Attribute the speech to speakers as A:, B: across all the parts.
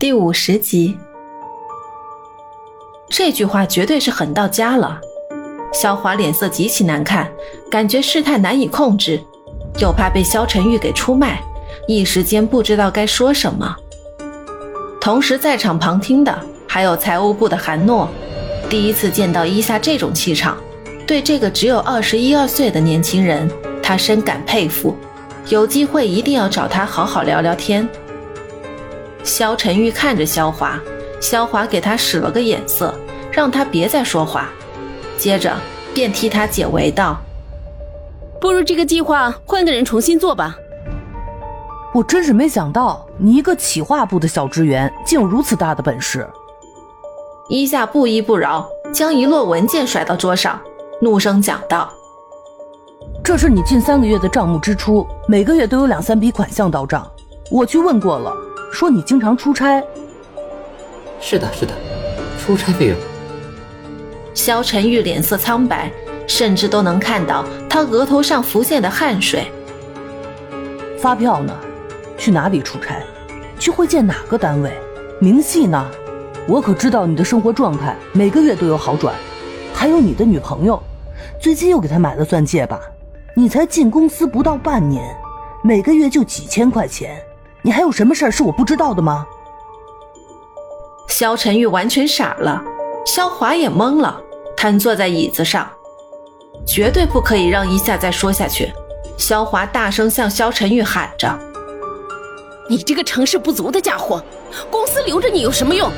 A: 第五十集，这句话绝对是狠到家了。萧华脸色极其难看，感觉事态难以控制，又怕被萧晨玉给出卖，一时间不知道该说什么。同时在场旁听的还有财务部的韩诺，第一次见到伊夏这种气场，对这个只有二十一二岁的年轻人，他深感佩服。有机会一定要找他好好聊聊天。萧晨玉看着萧华，萧华给他使了个眼色，让他别再说话。接着便替他解围道：“
B: 不如这个计划换个人重新做吧。”
C: 我真是没想到，你一个企划部的小职员，竟有如此大的本事。
A: 伊夏不依不饶，将一摞文件甩到桌上，怒声讲道：“
C: 这是你近三个月的账目支出，每个月都有两三笔款项到账。我去问过了。”说你经常出差，
D: 是的，是的，出差费用。
A: 萧晨玉脸色苍白，甚至都能看到他额头上浮现的汗水。
C: 发票呢？去哪里出差？去会见哪个单位？明细呢？我可知道你的生活状态每个月都有好转。还有你的女朋友，最近又给她买了钻戒吧？你才进公司不到半年，每个月就几千块钱。你还有什么事儿是我不知道的吗？
A: 萧晨玉完全傻了，萧华也懵了，瘫坐在椅子上，绝对不可以让一夏再说下去。萧华大声向萧晨玉喊着：“
B: 你这个成事不足的家伙，公司留着你有什么用？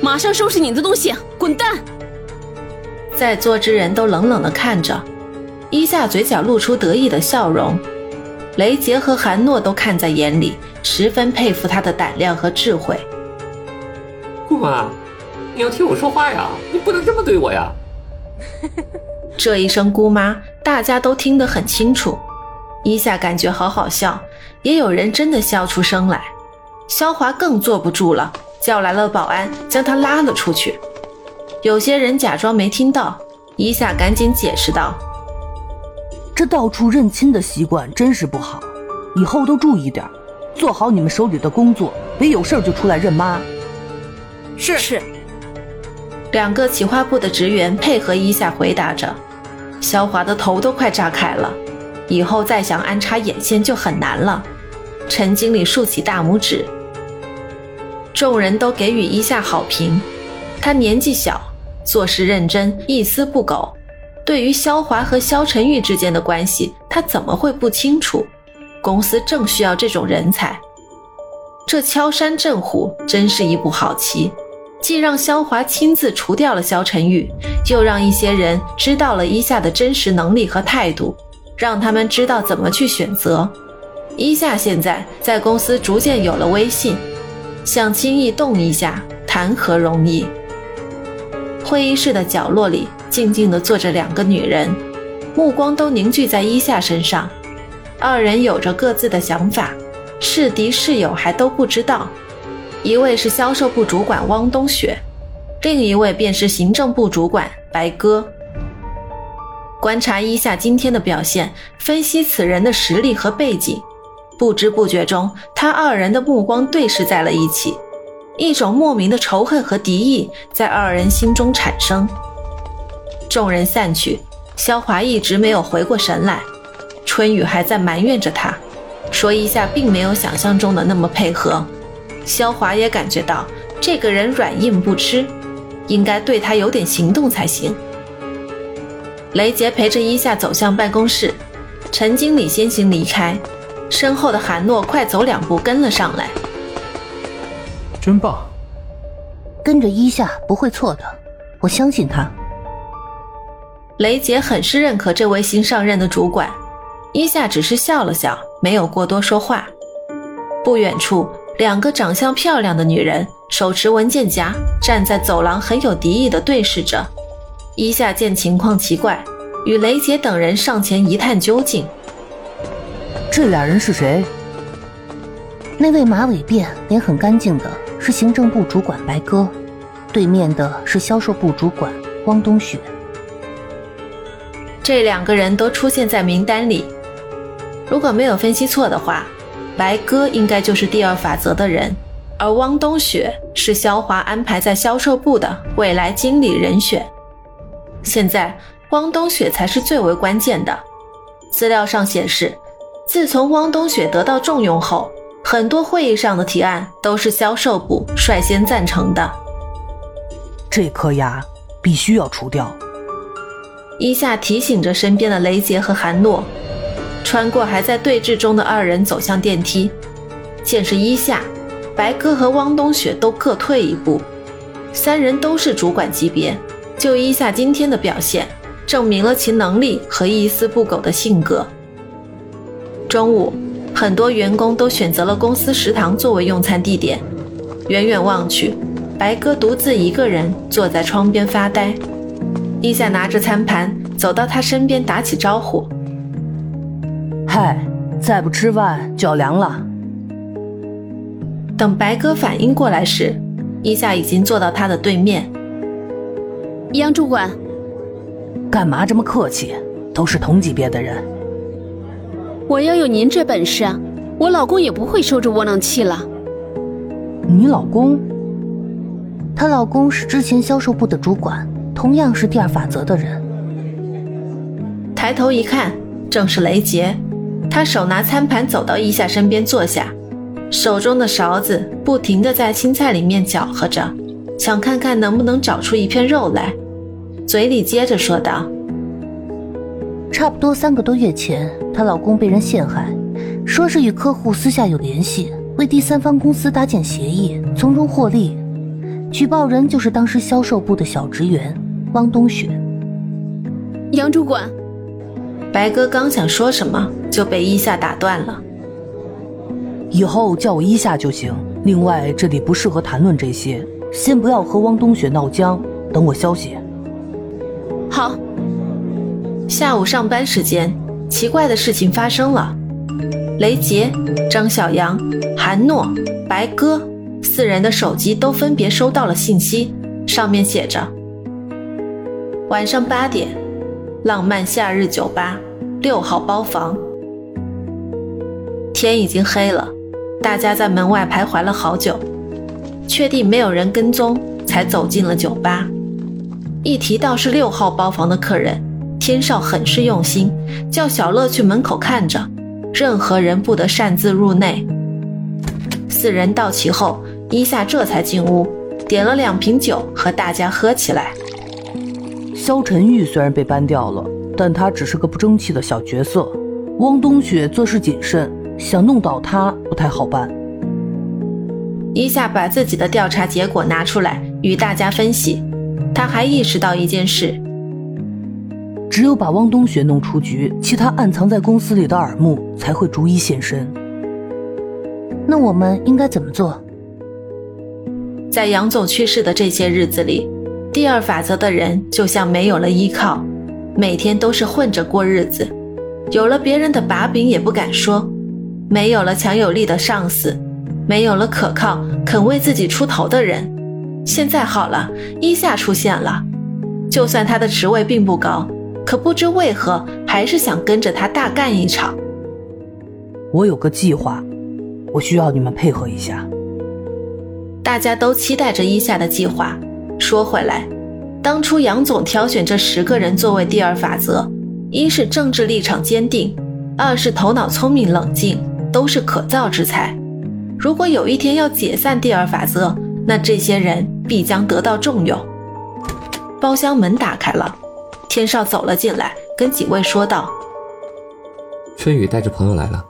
B: 马上收拾你的东西，滚蛋！”
A: 在座之人都冷冷的看着，一夏嘴角露出得意的笑容。雷杰和韩诺都看在眼里，十分佩服他的胆量和智慧。
D: 姑妈，你要听我说话呀，你不能这么对我呀！
A: 这一声“姑妈”，大家都听得很清楚。一下感觉好好笑，也有人真的笑出声来。肖华更坐不住了，叫来了保安，将他拉了出去。有些人假装没听到，一下赶紧解释道。
C: 这到处认亲的习惯真是不好，以后都注意点，做好你们手里的工作，别有事就出来认妈。
B: 是是。
A: 两个企划部的职员配合一下回答着，肖华的头都快炸开了，以后再想安插眼线就很难了。陈经理竖起大拇指，众人都给予一下好评，他年纪小，做事认真，一丝不苟。对于肖华和肖晨玉之间的关系，他怎么会不清楚？公司正需要这种人才。这敲山震虎真是一步好棋，既让肖华亲自除掉了肖晨玉，又让一些人知道了伊夏的真实能力和态度，让他们知道怎么去选择。伊夏现在在公司逐渐有了威信，想轻易动一下，谈何容易？会议室的角落里。静静地坐着两个女人，目光都凝聚在伊夏身上。二人有着各自的想法，是敌是友还都不知道。一位是销售部主管汪冬雪，另一位便是行政部主管白鸽。观察一下今天的表现，分析此人的实力和背景，不知不觉中，他二人的目光对视在了一起，一种莫名的仇恨和敌意在二人心中产生。众人散去，萧华一直没有回过神来。春雨还在埋怨着他，说一下并没有想象中的那么配合。肖华也感觉到这个人软硬不吃，应该对他有点行动才行。雷杰陪着伊夏走向办公室，陈经理先行离开，身后的韩诺快走两步跟了上来。
E: 真棒，
F: 跟着伊夏不会错的，我相信他。
A: 雷杰很是认可这位新上任的主管，伊夏只是笑了笑，没有过多说话。不远处，两个长相漂亮的女人手持文件夹，站在走廊，很有敌意的对视着。伊夏见情况奇怪，与雷杰等人上前一探究竟。
C: 这俩人是谁？
F: 那位马尾辫、脸很干净的是行政部主管白鸽，对面的是销售部主管汪冬雪。
A: 这两个人都出现在名单里，如果没有分析错的话，白鸽应该就是第二法则的人，而汪冬雪是肖华安排在销售部的未来经理人选。现在，汪冬雪才是最为关键的。资料上显示，自从汪冬雪得到重用后，很多会议上的提案都是销售部率先赞成的。
C: 这颗牙必须要除掉。
A: 伊夏提醒着身边的雷杰和韩诺，穿过还在对峙中的二人，走向电梯。见是伊夏，白哥和汪冬雪都各退一步，三人都是主管级别。就伊夏今天的表现，证明了其能力和一丝不苟的性格。中午，很多员工都选择了公司食堂作为用餐地点。远远望去，白哥独自一个人坐在窗边发呆。伊夏拿着餐盘走到他身边，打起招呼：“
C: 嗨，再不吃饭就要凉了。”
A: 等白哥反应过来时，伊夏已经坐到他的对面。
B: 杨主管，
C: 干嘛这么客气？都是同级别的人。
B: 我要有您这本事，我老公也不会受这窝囊气了。
C: 你老公？
F: 她老公是之前销售部的主管，同样是第二法则的人。
A: 抬头一看，正是雷杰。他手拿餐盘走到伊夏身边坐下，手中的勺子不停地在青菜里面搅和着，想看看能不能找出一片肉来。嘴里接着说道：“
F: 差不多三个多月前，她老公被人陷害，说是与客户私下有联系，为第三方公司搭建协议，从中获利。举报人就是当时销售部的小职员汪冬雪。”
B: 杨主管，
A: 白哥刚想说什么，就被伊夏打断了。
C: 以后叫我伊夏就行。另外，这里不适合谈论这些，先不要和汪冬雪闹僵，等我消息。
B: 好。
A: 下午上班时间，奇怪的事情发生了。雷杰、张小阳、韩诺、白鸽四人的手机都分别收到了信息，上面写着：晚上八点，浪漫夏日酒吧六号包房。天已经黑了，大家在门外徘徊了好久，确定没有人跟踪，才走进了酒吧。一提到是六号包房的客人，天少很是用心，叫小乐去门口看着，任何人不得擅自入内。四人到齐后，伊夏这才进屋，点了两瓶酒和大家喝起来。
C: 萧晨玉虽然被搬掉了，但他只是个不争气的小角色。汪冬雪做事谨慎，想弄倒他不太好办。
A: 伊夏把自己的调查结果拿出来与大家分析。他还意识到一件事：
C: 只有把汪东学弄出局，其他暗藏在公司里的耳目才会逐一现身。
F: 那我们应该怎么做？
A: 在杨总去世的这些日子里，第二法则的人就像没有了依靠，每天都是混着过日子，有了别人的把柄也不敢说，没有了强有力的上司，没有了可靠肯为自己出头的人。现在好了，伊夏出现了。就算他的职位并不高，可不知为何还是想跟着他大干一场。
C: 我有个计划，我需要你们配合一下。
A: 大家都期待着伊夏的计划。说回来，当初杨总挑选这十个人作为第二法则，一是政治立场坚定，二是头脑聪明冷静，都是可造之材。如果有一天要解散第二法则，那这些人必将得到重用。包厢门打开了，天少走了进来，跟几位说道：“
D: 春雨带着朋友来了。”